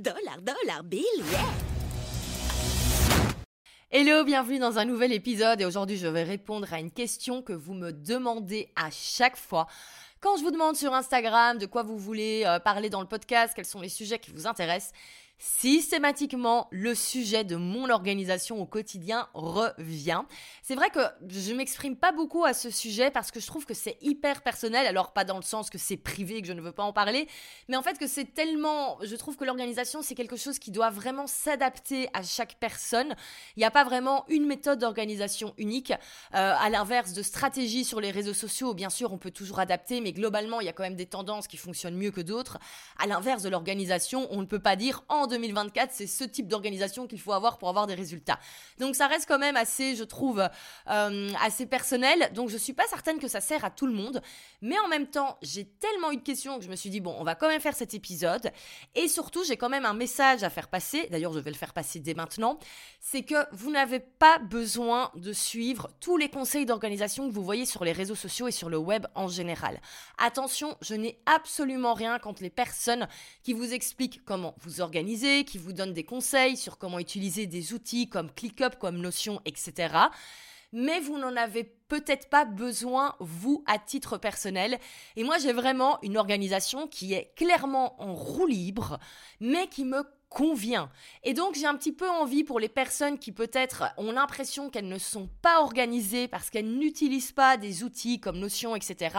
Dollar, dollar, bill, yeah Hello, bienvenue dans un nouvel épisode et aujourd'hui je vais répondre à une question que vous me demandez à chaque fois. Quand je vous demande sur Instagram de quoi vous voulez euh, parler dans le podcast, quels sont les sujets qui vous intéressent, systématiquement le sujet de mon organisation au quotidien revient. C'est vrai que je m'exprime pas beaucoup à ce sujet parce que je trouve que c'est hyper personnel, alors pas dans le sens que c'est privé et que je ne veux pas en parler, mais en fait que c'est tellement, je trouve que l'organisation c'est quelque chose qui doit vraiment s'adapter à chaque personne. Il n'y a pas vraiment une méthode d'organisation unique, euh, à l'inverse de stratégie sur les réseaux sociaux, bien sûr on peut toujours adapter, mais globalement il y a quand même des tendances qui fonctionnent mieux que d'autres. À l'inverse de l'organisation, on ne peut pas dire en 2024, c'est ce type d'organisation qu'il faut avoir pour avoir des résultats. Donc ça reste quand même assez, je trouve, euh, assez personnel. Donc je suis pas certaine que ça sert à tout le monde. Mais en même temps, j'ai tellement eu de questions que je me suis dit, bon, on va quand même faire cet épisode. Et surtout, j'ai quand même un message à faire passer. D'ailleurs, je vais le faire passer dès maintenant. C'est que vous n'avez pas besoin de suivre tous les conseils d'organisation que vous voyez sur les réseaux sociaux et sur le web en général. Attention, je n'ai absolument rien contre les personnes qui vous expliquent comment vous qui vous donne des conseils sur comment utiliser des outils comme ClickUp, comme Notion, etc. Mais vous n'en avez peut-être pas besoin, vous, à titre personnel. Et moi, j'ai vraiment une organisation qui est clairement en roue libre, mais qui me convient. Et donc j'ai un petit peu envie pour les personnes qui peut-être ont l'impression qu'elles ne sont pas organisées parce qu'elles n'utilisent pas des outils comme Notion, etc.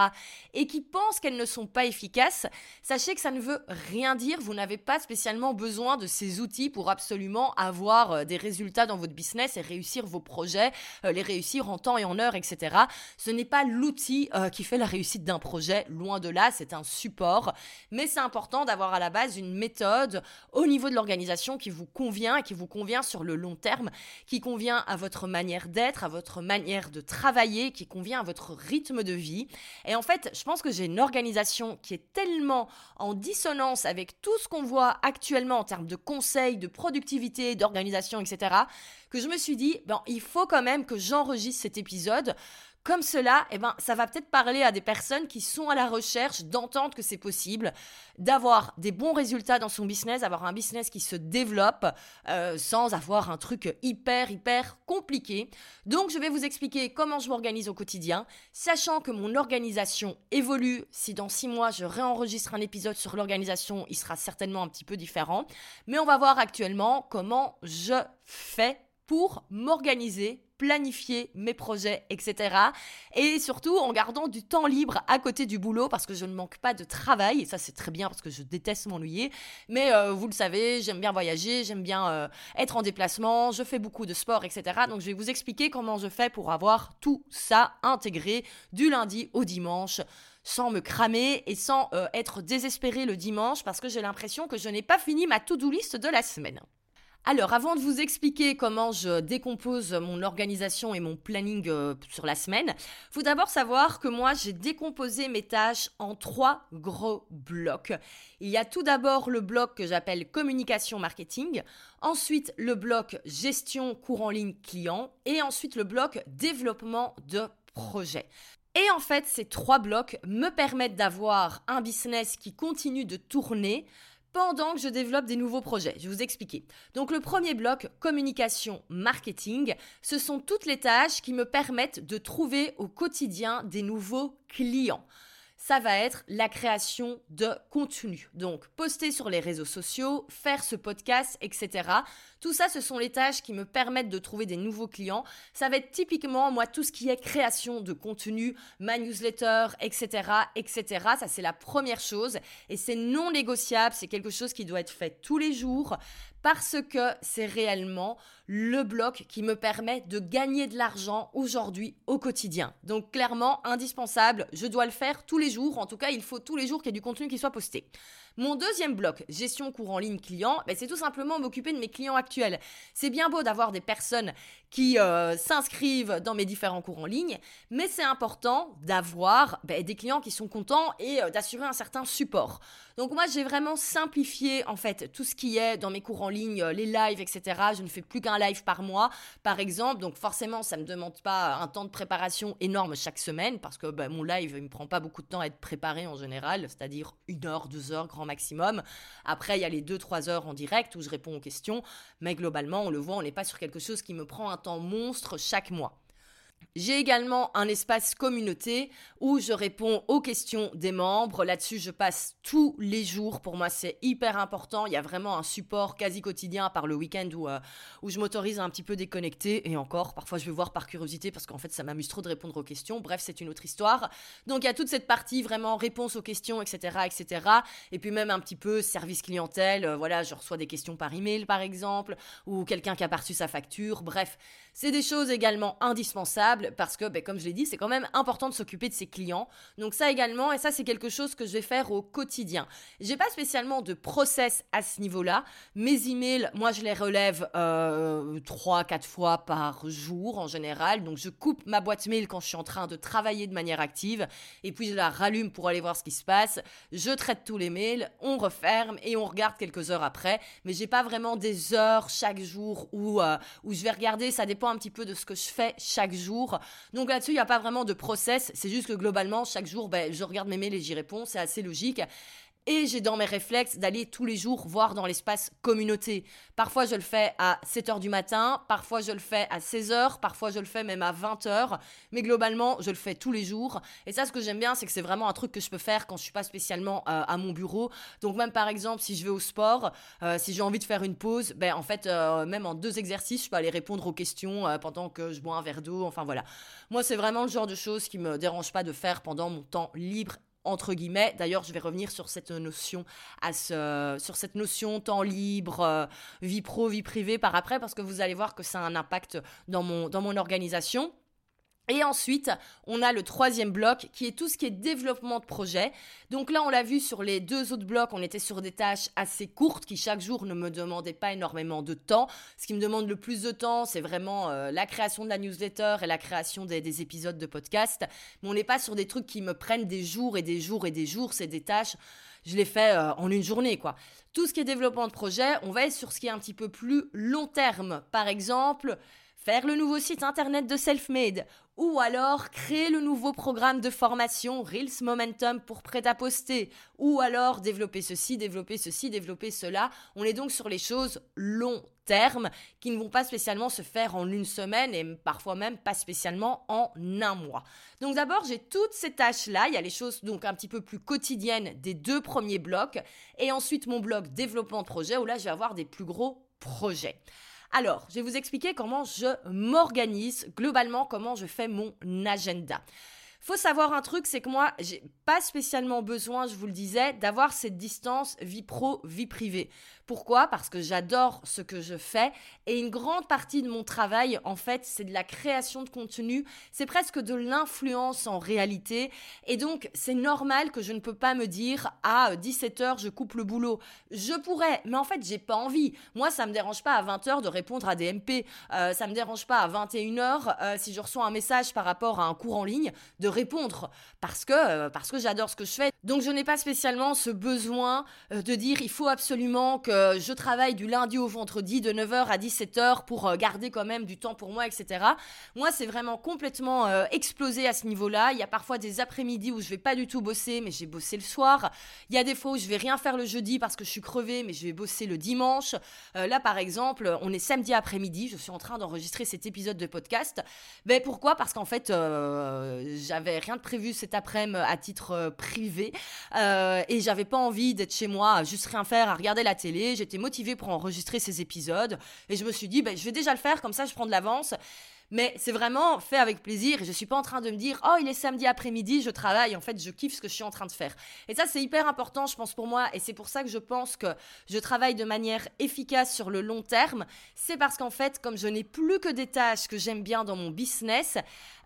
et qui pensent qu'elles ne sont pas efficaces, sachez que ça ne veut rien dire. Vous n'avez pas spécialement besoin de ces outils pour absolument avoir euh, des résultats dans votre business et réussir vos projets, euh, les réussir en temps et en heure, etc. Ce n'est pas l'outil euh, qui fait la réussite d'un projet, loin de là, c'est un support. Mais c'est important d'avoir à la base une méthode au niveau de organisation qui vous convient et qui vous convient sur le long terme, qui convient à votre manière d'être, à votre manière de travailler, qui convient à votre rythme de vie. Et en fait, je pense que j'ai une organisation qui est tellement en dissonance avec tout ce qu'on voit actuellement en termes de conseils, de productivité, d'organisation, etc., que je me suis dit, bon, il faut quand même que j'enregistre cet épisode comme cela, eh ben, ça va peut-être parler à des personnes qui sont à la recherche d'entendre que c'est possible, d'avoir des bons résultats dans son business, avoir un business qui se développe euh, sans avoir un truc hyper, hyper compliqué. Donc, je vais vous expliquer comment je m'organise au quotidien, sachant que mon organisation évolue. Si dans six mois, je réenregistre un épisode sur l'organisation, il sera certainement un petit peu différent. Mais on va voir actuellement comment je fais pour m'organiser planifier mes projets, etc. Et surtout en gardant du temps libre à côté du boulot parce que je ne manque pas de travail. Et ça, c'est très bien parce que je déteste m'ennuyer. Mais euh, vous le savez, j'aime bien voyager, j'aime bien euh, être en déplacement, je fais beaucoup de sport, etc. Donc je vais vous expliquer comment je fais pour avoir tout ça intégré du lundi au dimanche sans me cramer et sans euh, être désespéré le dimanche parce que j'ai l'impression que je n'ai pas fini ma to-do list de la semaine. Alors, avant de vous expliquer comment je décompose mon organisation et mon planning euh, sur la semaine, faut d'abord savoir que moi, j'ai décomposé mes tâches en trois gros blocs. Il y a tout d'abord le bloc que j'appelle communication marketing, ensuite le bloc gestion cours en ligne client et ensuite le bloc développement de projet. Et en fait, ces trois blocs me permettent d'avoir un business qui continue de tourner pendant que je développe des nouveaux projets. Je vais vous expliquer. Donc le premier bloc, communication, marketing, ce sont toutes les tâches qui me permettent de trouver au quotidien des nouveaux clients. Ça va être la création de contenu. Donc, poster sur les réseaux sociaux, faire ce podcast, etc. Tout ça, ce sont les tâches qui me permettent de trouver des nouveaux clients. Ça va être typiquement, moi, tout ce qui est création de contenu, ma newsletter, etc., etc. Ça, c'est la première chose. Et c'est non négociable. C'est quelque chose qui doit être fait tous les jours parce que c'est réellement le bloc qui me permet de gagner de l'argent aujourd'hui au quotidien. Donc clairement, indispensable, je dois le faire tous les jours, en tout cas il faut tous les jours qu'il y ait du contenu qui soit posté. Mon deuxième bloc, gestion courant ligne client, ben, c'est tout simplement m'occuper de mes clients actuels. C'est bien beau d'avoir des personnes qui euh, s'inscrivent dans mes différents cours en ligne, mais c'est important d'avoir ben, des clients qui sont contents et euh, d'assurer un certain support. Donc moi j'ai vraiment simplifié en fait tout ce qui est dans mes cours en ligne, euh, les lives, etc. Je ne fais plus qu'un par mois, par exemple. Donc forcément ça ne me demande pas un temps de préparation énorme chaque semaine parce que ben, mon live il me prend pas beaucoup de temps à être préparé en général, c'est-à-dire une heure, deux heures grand maximum. Après il y a les deux, trois heures en direct où je réponds aux questions, mais globalement on le voit, on n'est pas sur quelque chose qui me prend un temps monstre chaque mois. J'ai également un espace communauté où je réponds aux questions des membres. Là-dessus, je passe tous les jours. Pour moi, c'est hyper important. Il y a vraiment un support quasi quotidien par le week-end où, euh, où je m'autorise un petit peu déconnecter. Et encore, parfois, je vais voir par curiosité parce qu'en fait, ça m'amuse trop de répondre aux questions. Bref, c'est une autre histoire. Donc, il y a toute cette partie vraiment réponse aux questions, etc., etc. Et puis même un petit peu service clientèle. Euh, voilà, je reçois des questions par email, par exemple, ou quelqu'un qui a perçu sa facture. Bref, c'est des choses également indispensables parce que, ben, comme je l'ai dit, c'est quand même important de s'occuper de ses clients. Donc ça également, et ça c'est quelque chose que je vais faire au quotidien. J'ai pas spécialement de process à ce niveau-là. Mes emails, moi je les relève euh, 3-4 fois par jour en général. Donc je coupe ma boîte mail quand je suis en train de travailler de manière active et puis je la rallume pour aller voir ce qui se passe. Je traite tous les mails, on referme et on regarde quelques heures après. Mais j'ai pas vraiment des heures chaque jour où, euh, où je vais regarder. Ça dépend un petit peu de ce que je fais chaque jour. Donc là-dessus, il n'y a pas vraiment de process. C'est juste que globalement, chaque jour, ben, je regarde mes mails et j'y réponds. C'est assez logique. Et j'ai dans mes réflexes d'aller tous les jours voir dans l'espace communauté. Parfois je le fais à 7h du matin, parfois je le fais à 16h, parfois je le fais même à 20h, mais globalement je le fais tous les jours. Et ça ce que j'aime bien c'est que c'est vraiment un truc que je peux faire quand je suis pas spécialement euh, à mon bureau. Donc même par exemple si je vais au sport, euh, si j'ai envie de faire une pause, ben en fait euh, même en deux exercices je peux aller répondre aux questions pendant que je bois un verre d'eau, enfin voilà. Moi c'est vraiment le genre de choses qui me dérange pas de faire pendant mon temps libre entre guillemets. D'ailleurs, je vais revenir sur cette notion, sur cette notion temps libre, euh, vie pro, vie privée par après, parce que vous allez voir que ça a un impact dans mon, dans mon organisation. Et ensuite, on a le troisième bloc qui est tout ce qui est développement de projet. Donc là, on l'a vu sur les deux autres blocs, on était sur des tâches assez courtes qui chaque jour ne me demandaient pas énormément de temps. Ce qui me demande le plus de temps, c'est vraiment euh, la création de la newsletter et la création des, épisodes de podcast. Mais on n'est pas sur des trucs qui me prennent des jours et des jours et des jours. C'est des tâches, je les fais euh, en une journée, quoi. Tout ce qui est développement de projet, on va être sur ce qui est un petit peu plus long terme. Par exemple, faire le nouveau site internet de Selfmade, ou alors créer le nouveau programme de formation Reels Momentum pour prêt à poster, ou alors développer ceci, développer ceci, développer cela. On est donc sur les choses long terme qui ne vont pas spécialement se faire en une semaine et parfois même pas spécialement en un mois. Donc d'abord, j'ai toutes ces tâches-là. Il y a les choses donc un petit peu plus quotidiennes des deux premiers blocs et ensuite mon bloc développement de projet où là, je vais avoir des plus gros projets. Alors, je vais vous expliquer comment je m'organise, globalement comment je fais mon agenda. Faut savoir un truc, c'est que moi, j'ai pas spécialement besoin, je vous le disais, d'avoir cette distance vie pro, vie privée. Pourquoi? Parce que j'adore ce que je fais et une grande partie de mon travail, en fait, c'est de la création de contenu. C'est presque de l'influence en réalité. Et donc, c'est normal que je ne peux pas me dire à 17h, je coupe le boulot. Je pourrais, mais en fait, j'ai pas envie. Moi, ça me dérange pas à 20h de répondre à des MP. Euh, ça me dérange pas à 21h euh, si je reçois un message par rapport à un cours en ligne de répondre parce que, euh, parce que j'adore ce que je fais. Donc je n'ai pas spécialement ce besoin euh, de dire il faut absolument que je travaille du lundi au vendredi de 9h à 17h pour euh, garder quand même du temps pour moi, etc. Moi, c'est vraiment complètement explosé à ce niveau-là. Il y a parfois des après-midi où je vais pas du tout bosser, mais j'ai bossé le soir. Il y a des fois où je vais rien faire le jeudi parce que je suis crevée, mais je vais bosser le dimanche. là, par exemple, on est samedi après-midi. Je suis en train d'enregistrer cet épisode de podcast. Ben pourquoi? Parce qu'en fait, j'avais j'avais rien de prévu cet après-midi à titre euh, privé. Euh, et j'avais pas envie d'être chez moi à juste rien faire, à regarder la télé. J'étais motivée pour enregistrer ces épisodes. Et je me suis dit, ben, je vais déjà le faire, comme ça je prends de l'avance. Mais c'est vraiment fait avec plaisir et je suis pas en train de me dire oh il est samedi après-midi je travaille. En fait je kiffe ce que je suis en train de faire et ça c'est hyper important je pense pour moi. Et c'est pour ça que je pense que je travaille de manière efficace sur le long terme. C'est parce qu'en fait comme je n'ai plus que des tâches que j'aime bien dans mon business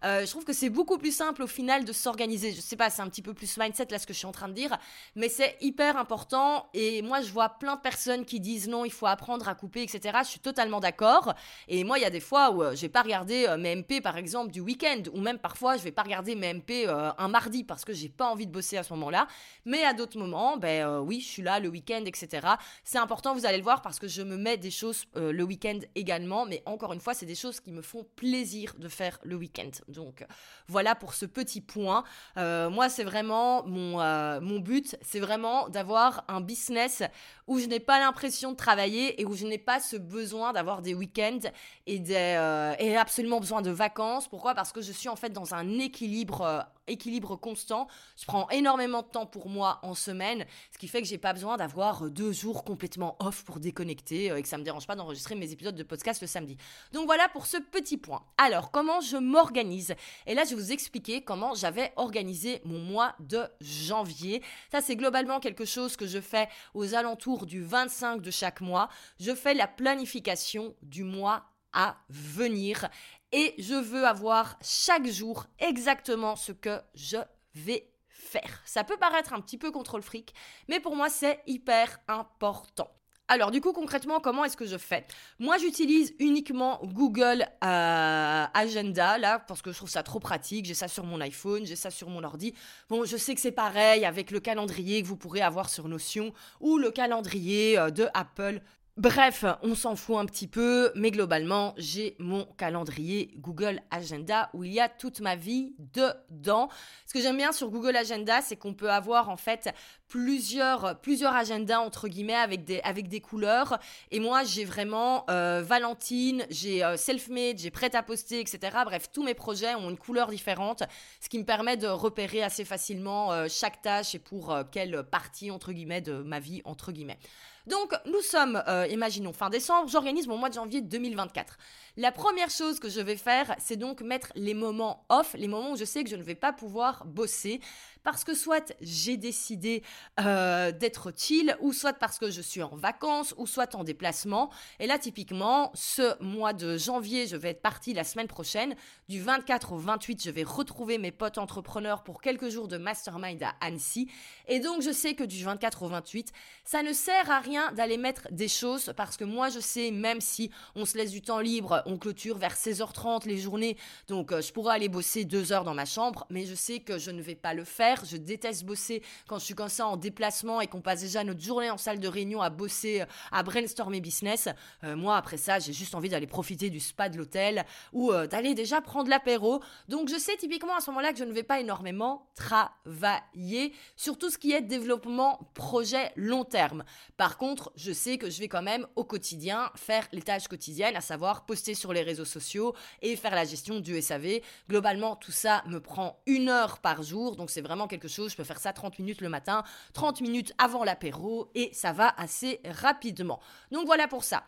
euh, je trouve que c'est beaucoup plus simple au final de s'organiser je sais pas c'est un petit peu plus mindset là ce que je suis en train de dire mais c'est hyper important et moi je vois plein de personnes qui disent non il faut apprendre à couper etc je suis totalement d'accord et moi il y a des fois où euh, j'ai pas regardé euh, mes MP par exemple du week-end ou même parfois je vais pas regarder mes MP euh, un mardi parce que j'ai pas envie de bosser à ce moment-là. Mais à d'autres moments, ben oui, je suis là le week-end, etc. C'est important, vous allez le voir parce que je me mets des choses le week-end également. Mais encore une fois, c'est des choses qui me font plaisir de faire le week-end. Donc voilà pour ce petit point. moi, c'est vraiment mon, mon but, c'est vraiment d'avoir un business où je n'ai pas l'impression de travailler et où je n'ai pas ce besoin d'avoir des week-ends et, des, et absolument besoin de vacances. Pourquoi? Parce que je suis en fait dans un équilibre, euh, équilibre constant. Je prends énormément de temps pour moi en semaine, ce qui fait que j'ai pas besoin d'avoir deux jours complètement off pour déconnecter euh, et que ça me dérange pas d'enregistrer mes épisodes de podcast le samedi. Donc voilà pour ce petit point. Alors, comment je m'organise? Et là, je vais vous expliquer comment j'avais organisé mon mois de janvier. Ça, c'est globalement quelque chose que je fais aux alentours du 25 de chaque mois. Je fais la planification du mois à venir et je veux avoir chaque jour exactement ce que je vais faire. Ça peut paraître un petit peu contre le fric, mais pour moi c'est hyper important. Alors du coup concrètement comment est-ce que je fais? Moi j'utilise uniquement Google euh, Agenda là parce que je trouve ça trop pratique. J'ai ça sur mon iPhone, j'ai ça sur mon ordi. Bon je sais que c'est pareil avec le calendrier que vous pourrez avoir sur Notion ou le calendrier euh, de Apple Bref, on s'en fout un petit peu, mais globalement, j'ai mon calendrier Google Agenda où il y a toute ma vie dedans. Ce que j'aime bien sur Google Agenda, c'est qu'on peut avoir en fait plusieurs, plusieurs agendas entre guillemets avec des, avec des couleurs. Et moi, j'ai vraiment euh, Valentine, j'ai euh, Selfmade, j'ai Prêt à poster, etc. Bref, tous mes projets ont une couleur différente, ce qui me permet de repérer assez facilement euh, chaque tâche et pour quelle partie entre guillemets de ma vie entre guillemets. Donc, nous sommes, imaginons, fin décembre, j'organise mon mois de janvier 2024. La première chose que je vais faire, c'est donc mettre les moments off, les moments où je sais que je ne vais pas pouvoir bosser, parce que soit j'ai décidé euh, d'être chill, ou soit parce que je suis en vacances, ou soit en déplacement. Et là, typiquement, ce mois de janvier, je vais être partie la semaine prochaine. Du 24 au 28, je vais retrouver mes potes entrepreneurs pour quelques jours de mastermind à Annecy. Et donc, je sais que du 24 au 28, ça ne sert à rien d'aller mettre des choses, parce que moi, je sais, même si on se laisse du temps libre, on clôture vers 16h30 les journées, donc euh, je pourrais aller bosser deux heures dans ma chambre, mais je sais que je ne vais pas le faire je déteste bosser quand je suis comme ça en déplacement et qu'on passe déjà notre journée en salle de réunion à bosser, à brainstormer business. Euh, moi, après ça, j'ai juste envie d'aller profiter du spa de l'hôtel ou euh, d'aller déjà prendre l'apéro. Donc, je sais typiquement à ce moment-là que je ne vais pas énormément travailler sur tout ce qui est développement projet long terme. Par contre, je sais que je vais quand même au quotidien faire les tâches quotidiennes, à savoir poster sur les réseaux sociaux et faire la gestion du SAV. Globalement, tout ça me prend une heure par jour, donc c'est vraiment quelque chose, je peux faire ça 30 minutes le matin, 30 minutes avant l'apéro et ça va assez rapidement. Donc voilà pour ça.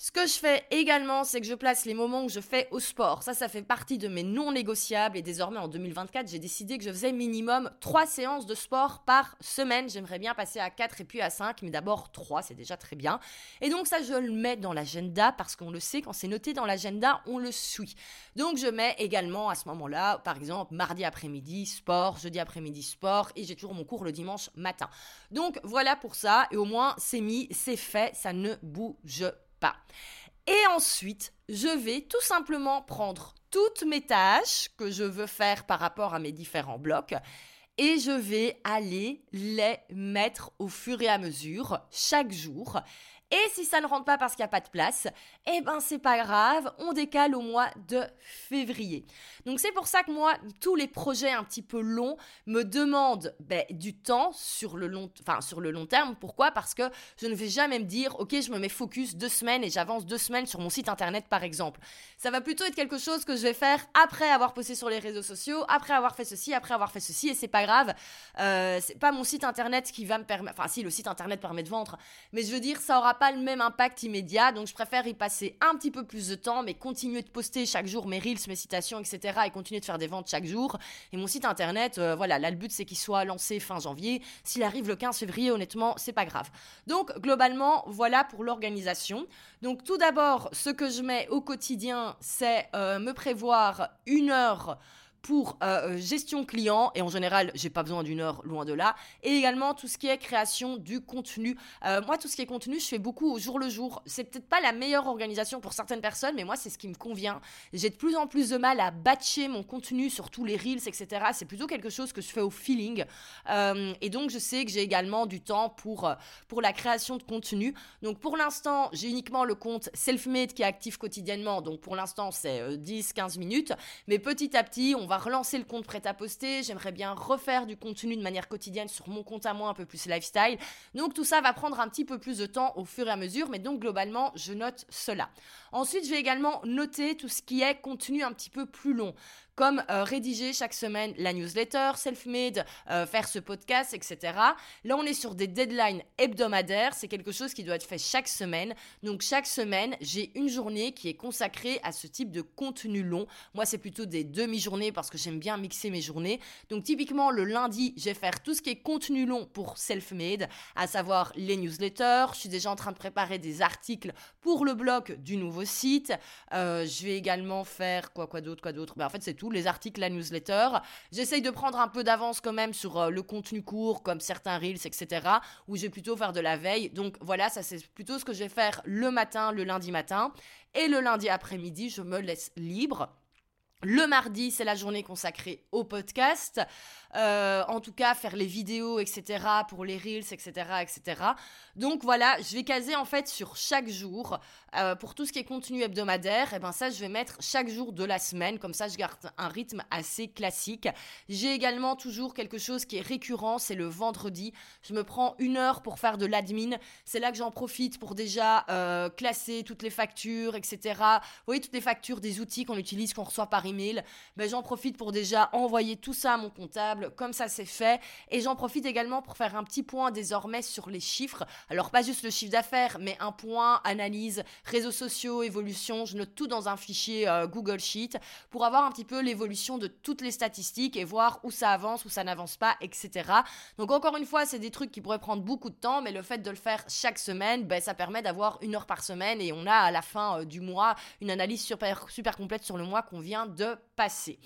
Ce que je fais également, c'est que je place les moments où je fais au sport. Ça, ça fait partie de mes non négociables. Et désormais, en 2024, j'ai décidé que je faisais minimum 3 séances de sport par semaine. J'aimerais bien passer à 4 et puis à 5, mais d'abord 3, c'est déjà très bien. Et donc ça, je le mets dans l'agenda parce qu'on le sait, quand c'est noté dans l'agenda, on le suit. Donc je mets également à ce moment-là, par exemple, mardi après-midi, sport, jeudi après-midi, sport, et j'ai toujours mon cours le dimanche matin. Donc voilà pour ça, et au moins c'est mis, c'est fait, ça ne bouge pas Et ensuite, je vais tout simplement prendre toutes mes tâches que je veux faire par rapport à mes différents blocs et je vais aller les mettre au fur et à mesure chaque jour Et si ça ne rentre pas parce qu'il n'y a pas de place, eh ben c'est pas grave, on décale au mois de février. Donc c'est pour ça que moi, tous les projets un petit peu longs me demandent ben, du temps sur le, long, enfin, sur le long terme. Pourquoi? Parce que je ne vais jamais me dire, ok, je me mets focus deux semaines et j'avance deux semaines sur mon site internet par exemple. Ça va plutôt être quelque chose que je vais faire après avoir posté sur les réseaux sociaux, après avoir fait ceci, après avoir fait ceci, et c'est pas grave. Euh, c'est pas mon site internet qui va me permettre, enfin si le site internet permet de vendre, mais je veux dire, ça aura pas le même impact immédiat, donc je préfère y passer un petit peu plus de temps, mais continuer de poster chaque jour mes reels, mes citations, etc. et continuer de faire des ventes chaque jour. Et mon site internet, euh, voilà, là le but c'est qu'il soit lancé fin janvier. S'il arrive le 15 février, honnêtement, c'est pas grave. Donc globalement, voilà pour l'organisation. Donc tout d'abord, ce que je mets au quotidien, c'est euh, me prévoir une heure pour euh, euh, gestion client. Et en général j'ai pas besoin d'une heure loin de là. Et également tout ce qui est création du contenu. Euh, moi tout ce qui est contenu je fais beaucoup au jour le jour. C'est peut-être pas la meilleure organisation pour certaines personnes mais moi c'est ce qui me convient. J'ai de plus en plus de mal à batcher mon contenu sur tous les reels etc c'est plutôt quelque chose que je fais au feeling. Et donc je sais que j'ai également du temps pour pour la création de contenu. Donc pour l'instant j'ai uniquement le compte selfmade qui est actif quotidiennement. Donc pour l'instant c'est 10-15 minutes. Mais petit à petit on va relancer le compte prêt à poster. J'aimerais bien refaire du contenu de manière quotidienne sur mon compte à moi, un peu plus lifestyle. Donc tout ça va prendre un petit peu plus de temps au fur et à mesure, mais donc globalement, je note cela. Ensuite, je vais également noter tout ce qui est contenu un petit peu plus long comme euh, rédiger chaque semaine la newsletter, self-made, euh, faire ce podcast, etc. Là, on est sur des deadlines hebdomadaires. C'est quelque chose qui doit être fait chaque semaine. Donc, chaque semaine, j'ai une journée qui est consacrée à ce type de contenu long. Moi, c'est plutôt des demi-journées parce que j'aime bien mixer mes journées. Donc, typiquement, le lundi, je vais faire tout ce qui est contenu long pour self-made, à savoir les newsletters. Je suis déjà en train de préparer des articles pour le blog du nouveau site. Euh, je vais également faire quoi, quoi d'autre, quoi d'autre. Ben, en fait, c'est tout les articles, la newsletter. J'essaye de prendre un peu d'avance quand même sur euh, le contenu court, comme certains reels, etc. Où je vais plutôt faire de la veille. Donc voilà, ça c'est plutôt ce que je vais faire le matin, le lundi matin. Et le lundi après-midi, je me laisse libre. Le mardi, c'est la journée consacrée au podcast. Euh, en tout cas, faire les vidéos, etc. pour les reels, etc., etc. Donc voilà, je vais caser en fait sur chaque jour. Euh, pour tout ce qui est contenu hebdomadaire, et eh ben ça, je vais mettre chaque jour de la semaine. Comme ça, je garde un rythme assez classique. J'ai également toujours quelque chose qui est récurrent, c'est le vendredi. Je me prends une heure pour faire de l'admin. C'est là que j'en profite pour déjà euh, classer toutes les factures, etc. Vous voyez, toutes les factures des outils qu'on utilise, qu'on reçoit par email, ben, j'en profite pour déjà envoyer tout ça à mon comptable, comme ça c'est fait. Et j'en profite également pour faire un petit point désormais sur les chiffres. Alors pas juste le chiffre d'affaires, mais un point, analyse, réseaux sociaux, évolution. Je note tout dans un fichier euh, Google Sheet pour avoir un petit peu l'évolution de toutes les statistiques et voir où ça avance, où ça n'avance pas, etc. Donc encore une fois, c'est des trucs qui pourraient prendre beaucoup de temps, mais le fait de le faire chaque semaine, ben, ça permet d'avoir une heure par semaine et on a à la fin euh, du mois une analyse super, super complète sur le mois qu'on vient de passer.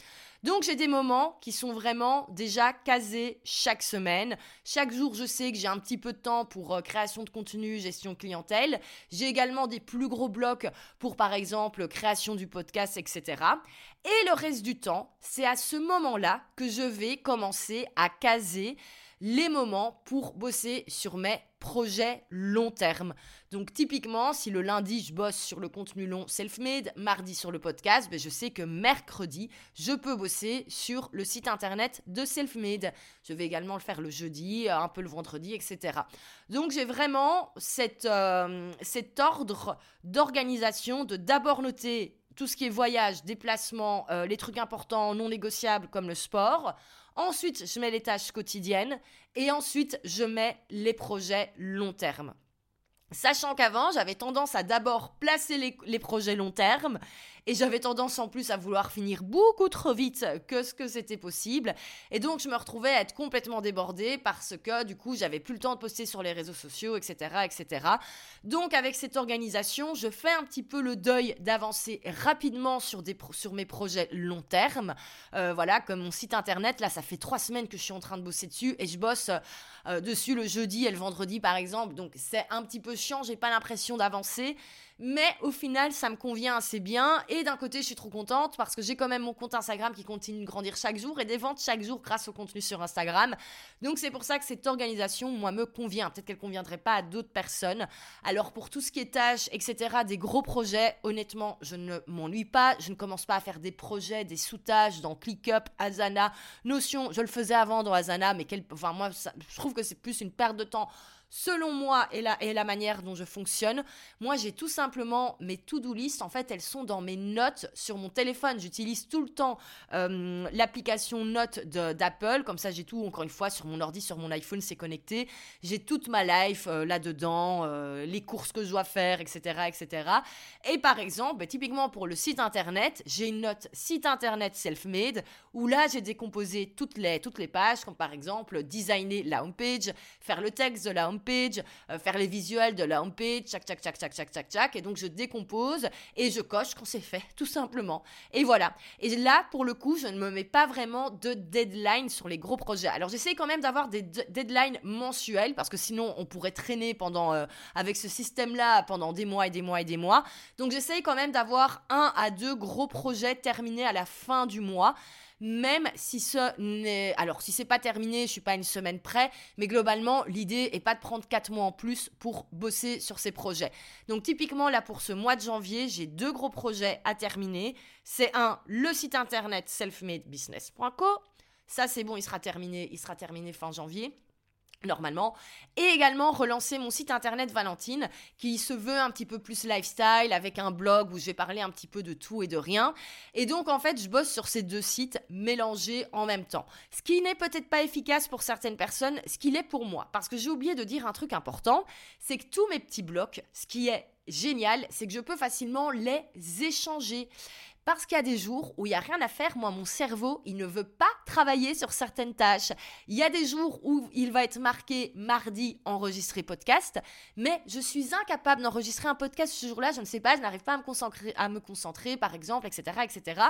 Donc j'ai des moments qui sont vraiment déjà casés chaque semaine. Chaque jour, je sais que j'ai un petit peu de temps pour euh, création de contenu, gestion clientèle. J'ai également des plus gros blocs pour par exemple création du podcast, etc. Et le reste du temps, c'est à ce moment-là que je vais commencer à caser les moments pour bosser sur mes projets long terme. Donc typiquement, si le lundi je bosse sur le contenu long self-made, mardi sur le podcast, ben je sais que mercredi, je peux bosser sur le site internet de self-made. Je vais également le faire le jeudi, un peu le vendredi, etc. Donc j'ai vraiment cette, euh, cet ordre d'organisation de d'abord noter tout ce qui est voyage, déplacement, euh, les trucs importants, non négociables comme le sport. Ensuite, je mets les tâches quotidiennes et ensuite, je mets les projets long terme. Sachant qu'avant, j'avais tendance à d'abord placer les, les, projets long terme et j'avais tendance en plus à vouloir finir beaucoup trop vite que ce que c'était possible. Et donc je me retrouvais à être complètement débordée parce que du coup j'avais plus le temps de poster sur les réseaux sociaux, etc. etc. Donc avec cette organisation, je fais un petit peu le deuil d'avancer rapidement sur, des sur mes projets long terme. Euh, voilà, comme mon site internet, là ça fait trois semaines que je suis en train de bosser dessus et je bosse euh, dessus le jeudi et le vendredi par exemple. Donc c'est un petit peu chiant, j'ai pas l'impression d'avancer Mais au final, ça me convient assez bien. Et d'un côté, je suis trop contente parce que j'ai quand même mon compte Instagram qui continue de grandir chaque jour et des ventes chaque jour grâce au contenu sur Instagram. Donc c'est pour ça que cette organisation, moi, me convient. Peut-être qu'elle conviendrait pas à d'autres personnes. Alors pour tout ce qui est tâches, etc., des gros projets, honnêtement, je ne m'ennuie pas. Je ne commence pas à faire des projets, des sous-tâches dans ClickUp, Asana, Notion. Je le faisais avant dans Asana, mais quel... enfin, moi, je trouve que c'est plus une perte de temps selon moi et la, et la manière dont je fonctionne. Moi, j'ai tout simplement mes to-do list. En fait, elles sont dans mes notes sur mon téléphone. J'utilise tout le temps euh, l'application Notes d'Apple. Comme ça, j'ai tout, encore une fois, sur mon ordi, sur mon iPhone, c'est connecté. J'ai toute ma life euh, là-dedans, euh, les courses que je dois faire, etc. etc. Et par exemple, bah, typiquement pour le site internet, j'ai une note site internet self-made où là, j'ai décomposé toutes les, toutes les pages, comme par exemple designer la homepage, faire le texte de la homepage page, euh, faire les visuels de la homepage, tchac, tchac, tchac, tchac, tchac, tchac, tchac. Et donc, je décompose et je coche quand c'est fait, tout simplement. Et voilà. Et là, pour le coup, je ne me mets pas vraiment de deadline sur les gros projets. Alors, j'essaie quand même d'avoir des deadlines mensuels parce que sinon, on pourrait traîner pendant, euh, avec ce système-là pendant des mois et des mois et des mois. Donc, j'essaie quand même d'avoir un à deux gros projets terminés à la fin du mois même si ce n'est... Alors, si c'est pas terminé, je suis pas une semaine près, mais globalement, l'idée est pas de prendre 4 mois en plus pour bosser sur ces projets. Donc, typiquement, là, pour ce mois de janvier, j'ai deux gros projets à terminer. C'est un, le site internet selfmadebusiness.co. Ça, c'est bon, il sera terminé, il sera terminé fin janvier normalement, et également relancer mon site internet Valentine, qui se veut un petit peu plus lifestyle, avec un blog où je vais parler un petit peu de tout et de rien. Et donc, en fait, je bosse sur ces deux sites mélangés en même temps. Ce qui n'est peut-être pas efficace pour certaines personnes, ce qu'il est pour moi. Parce que j'ai oublié de dire un truc important, c'est que tous mes petits blocs, ce qui est génial, c'est que je peux facilement les échanger. Parce qu'il y a des jours où il n'y a rien à faire, moi, mon cerveau, il ne veut pas travailler sur certaines tâches. Il y a des jours où il va être marqué mardi enregistrer podcast, mais je suis incapable d'enregistrer un podcast ce jour-là, je ne sais pas, je n'arrive pas à me, concentrer, à me concentrer, par exemple, etc., etc.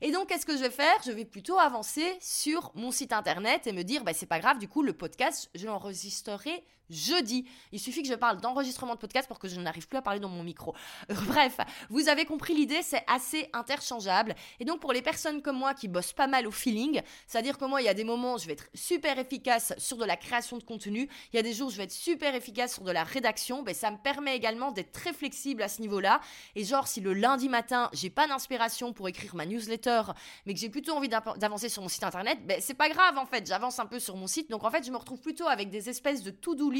Et donc, qu'est-ce que je vais faire? Je vais plutôt avancer sur mon site internet et me dire, bah, c'est pas grave, du coup, le podcast, je l'enregistrerai jeudi. Il suffit que je parle d'enregistrement de podcast pour que je n'arrive plus à parler dans mon micro. Bref, vous avez compris l'idée, c'est assez interchangeable. Et donc pour les personnes comme moi qui bossent pas mal au feeling, c'est-à-dire que moi, il y a des moments où je vais être super efficace sur de la création de contenu, il y a des jours où je vais être super efficace sur de la rédaction, ben, ça me permet également d'être très flexible à ce niveau-là. Et genre, si le lundi matin, j'ai pas d'inspiration pour écrire ma newsletter, mais que j'ai plutôt envie d'avancer sur mon site internet, ben, c'est pas grave en fait, j'avance un peu sur mon site. Donc en fait, je me retrouve plutôt avec des espèces de to-do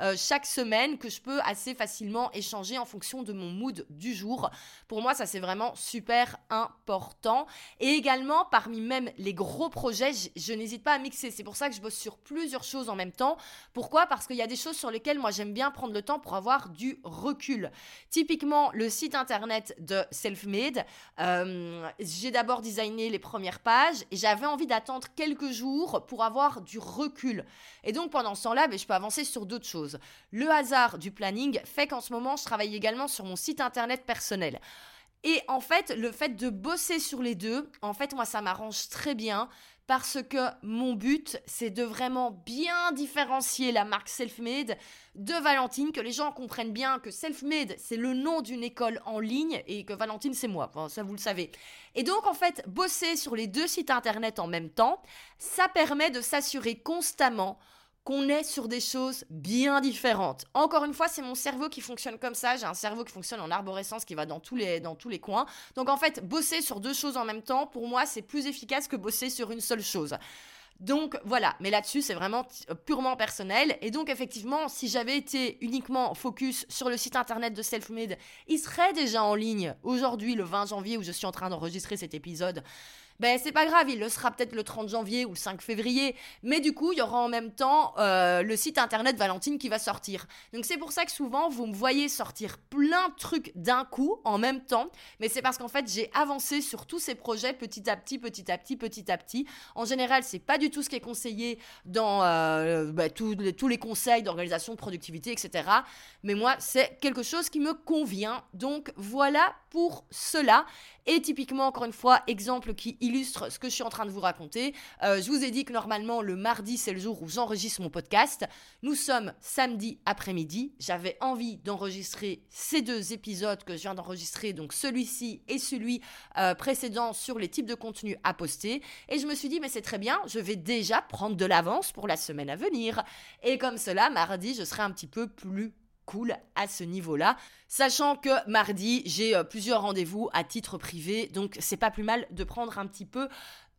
euh, chaque semaine que je peux assez facilement échanger en fonction de mon mood du jour. Pour moi, ça c'est vraiment super important. Et également, parmi même les gros projets, je, n'hésite pas à mixer. C'est pour ça que je bosse sur plusieurs choses en même temps. Pourquoi? Parce qu'il y a des choses sur lesquelles moi j'aime bien prendre le temps pour avoir du recul. Typiquement, le site internet de Selfmade, euh, j'ai d'abord designé les premières pages et j'avais envie d'attendre quelques jours pour avoir du recul. Et donc pendant ce temps-là, ben, je peux avancer sur d'autres choses. Le hasard du planning fait qu'en ce moment, je travaille également sur mon site internet personnel. Et en fait, le fait de bosser sur les deux, en fait, moi, ça m'arrange très bien parce que mon but, c'est de vraiment bien différencier la marque Selfmade de Valentine, que les gens comprennent bien que Selfmade, c'est le nom d'une école en ligne et que Valentine, c'est moi. ça, vous le savez. Et donc, en fait, bosser sur les deux sites internet en même temps, ça permet de s'assurer constamment qu'on est sur des choses bien différentes. Encore une fois, c'est mon cerveau qui fonctionne comme ça. J'ai un cerveau qui fonctionne en arborescence qui va dans tous les, dans tous les coins. Donc en fait, bosser sur deux choses en même temps, pour moi, c'est plus efficace que bosser sur une seule chose. Donc voilà, mais là-dessus, c'est vraiment euh, purement personnel. Et donc effectivement, si j'avais été uniquement focus sur le site internet de Selfmade, il serait déjà en ligne aujourd'hui, le 20 janvier, où je suis en train d'enregistrer cet épisode ben c'est pas grave, il le sera peut-être le 30 janvier ou 5 février, mais du coup, il y aura en même temps euh, le site internet Valentine qui va sortir. Donc c'est pour ça que souvent, vous me voyez sortir plein de trucs d'un coup, en même temps, mais c'est parce qu'en fait, j'ai avancé sur tous ces projets petit à petit, petit à petit, petit à petit. En général, c'est pas du tout ce qui est conseillé dans euh, ben, tous, les, tous les conseils d'organisation, de productivité, etc. Mais moi, c'est quelque chose qui me convient. Donc voilà pour cela. Et typiquement, encore une fois, exemple qui illustre ce que je suis en train de vous raconter. je vous ai dit que normalement le mardi c'est le jour où j'enregistre mon podcast. Nous sommes samedi après-midi. J'avais envie d'enregistrer ces deux épisodes que je viens d'enregistrer, donc celui-ci et celui précédent sur les types de contenus à poster. Et je me suis dit mais c'est très bien, je vais déjà prendre de l'avance pour la semaine à venir. Et comme cela, mardi, je serai un petit peu plus cool à ce niveau-là. Sachant que mardi, j'ai euh, plusieurs rendez-vous à titre privé, donc c'est pas plus mal de prendre un petit peu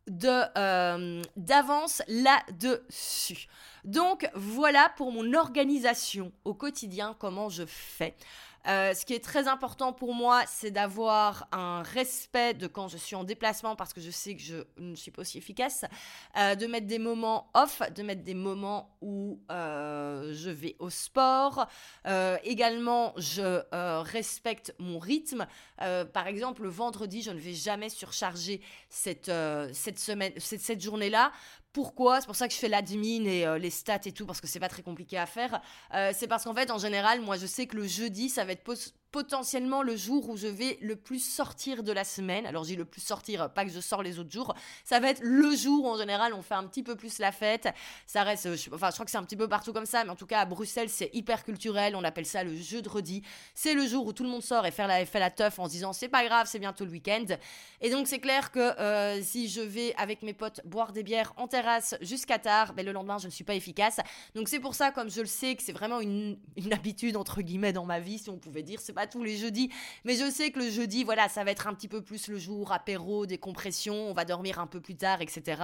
de euh, d'avance là-dessus. Donc voilà pour mon organisation au quotidien, comment je fais. Euh, ce qui est très important pour moi, c'est d'avoir un respect de quand je suis en déplacement parce que je sais que je ne suis pas aussi efficace, euh, de mettre des moments off, de mettre des moments où euh, je vais au sport. également, je respecte mon rythme. par exemple, le vendredi, je ne vais jamais surcharger cette, cette journée-là pourquoi C'est pour ça que je fais l'admin et euh, les stats et tout, parce que c'est pas très compliqué à faire. Euh, c'est parce qu'en fait, en général, moi, je sais que le jeudi, ça va être potentiellement le jour où je vais le plus sortir de la semaine. Alors, j'ai le plus sortir, pas que je sors les autres jours. Ça va être le jour où, en général, on fait un petit peu plus la fête. Ça reste, euh, enfin, je crois que c'est un petit peu partout comme ça, mais en tout cas, à Bruxelles, c'est hyper culturel. On appelle ça le jeudi. C'est le jour où tout le monde sort et fait la, fait la teuf en se disant c'est pas grave, c'est bientôt le week-end. Et donc, c'est clair que euh, si je vais avec mes potes boire des bières en terrasse jusqu'à tard, ben, le lendemain, je ne suis pas efficace. Donc, c'est pour ça, comme je le sais, que c'est vraiment une, une habitude, entre guillemets, dans ma vie, si on pouvait dire. C'est pas tous les jeudis, mais je sais que le jeudi, voilà, ça va être un petit peu plus le jour, apéro, décompression, on va dormir un peu plus tard, etc.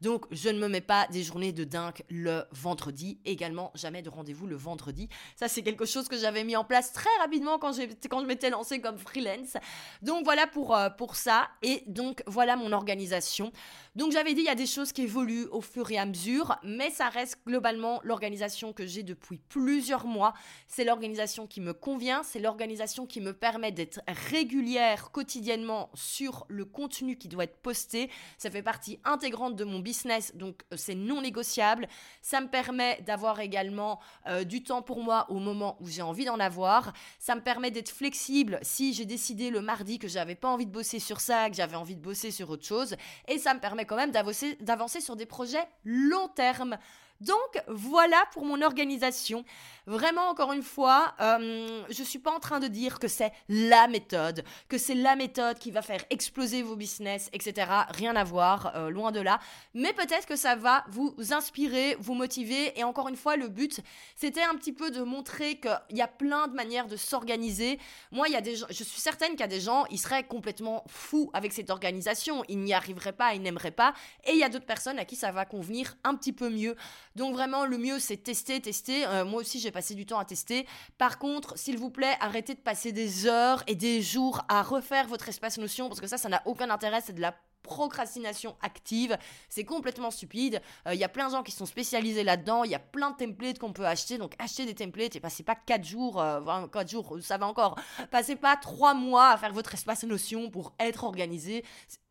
Donc, je ne me mets pas des journées de dingue le vendredi. Également, jamais de rendez-vous le vendredi. Ça, c'est quelque chose que j'avais mis en place très rapidement quand, quand je m'étais lancée comme freelance. Donc, voilà pour, euh, pour ça. Et donc, voilà mon organisation. Donc, j'avais dit, il y a des choses qui évoluent au fur et à mesure, mais ça reste globalement l'organisation que j'ai depuis plusieurs mois. C'est l'organisation qui me convient, c'est l'organisation qui me permet d'être régulière quotidiennement sur le contenu qui doit être posté. Ça fait partie intégrante de mon business, donc euh, c'est non négociable. Ça me permet d'avoir également euh, du temps pour moi au moment où j'ai envie d'en avoir. Ça me permet d'être flexible si j'ai décidé le mardi que j'avais pas envie de bosser sur ça, que j'avais envie de bosser sur autre chose. Et ça me permet quand même d'avancer sur des projets long terme. Donc voilà pour mon organisation. Vraiment, encore une fois, euh, je ne suis pas en train de dire que c'est la méthode, que c'est la méthode qui va faire exploser vos business, etc. Rien à voir, euh, loin de là. Mais peut-être que ça va vous inspirer, vous motiver. Et encore une fois, le but, c'était un petit peu de montrer qu'il y a plein de manières de s'organiser. Moi, je suis certaine qu'il y a des gens, ils seraient complètement fous avec cette organisation. Ils n'y arriveraient pas, ils n'aimeraient pas. Et il y a d'autres personnes à qui ça va convenir un petit peu mieux. Donc vraiment, le mieux, c'est tester, tester. Euh, moi aussi, j'ai passé du temps à tester. Par contre, s'il vous plaît, arrêtez de passer des heures et des jours à refaire votre espace notion, parce que ça, ça n'a aucun intérêt, c'est de la procrastination active, c'est complètement stupide. Il euh, y a plein de gens qui sont spécialisés là-dedans, il y a plein de templates qu'on peut acheter, donc achetez des templates et passez pas 4 jours, euh, 4 jours, ça va encore, passez pas 3 mois à faire votre espace notion pour être organisé,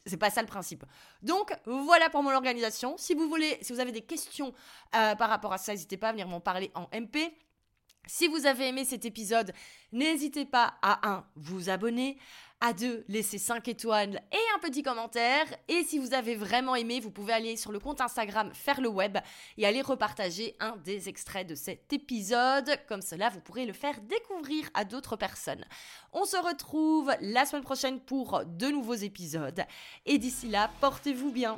c'est pas ça le principe. Donc voilà pour mon organisation. Si vous voulez, si vous avez des questions euh, par rapport à ça, n'hésitez pas à venir m'en parler en MP. Si vous avez aimé cet épisode, n'hésitez pas à 1. vous abonner, à 2. laisser 5 étoiles et un petit commentaire. Et si vous avez vraiment aimé, vous pouvez aller sur le compte Instagram Faire le Web et aller repartager un des extraits de cet épisode. Comme cela, vous pourrez le faire découvrir à d'autres personnes. On se retrouve la semaine prochaine pour de nouveaux épisodes. Et d'ici là, portez-vous bien.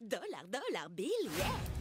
Dollar, dollar yeah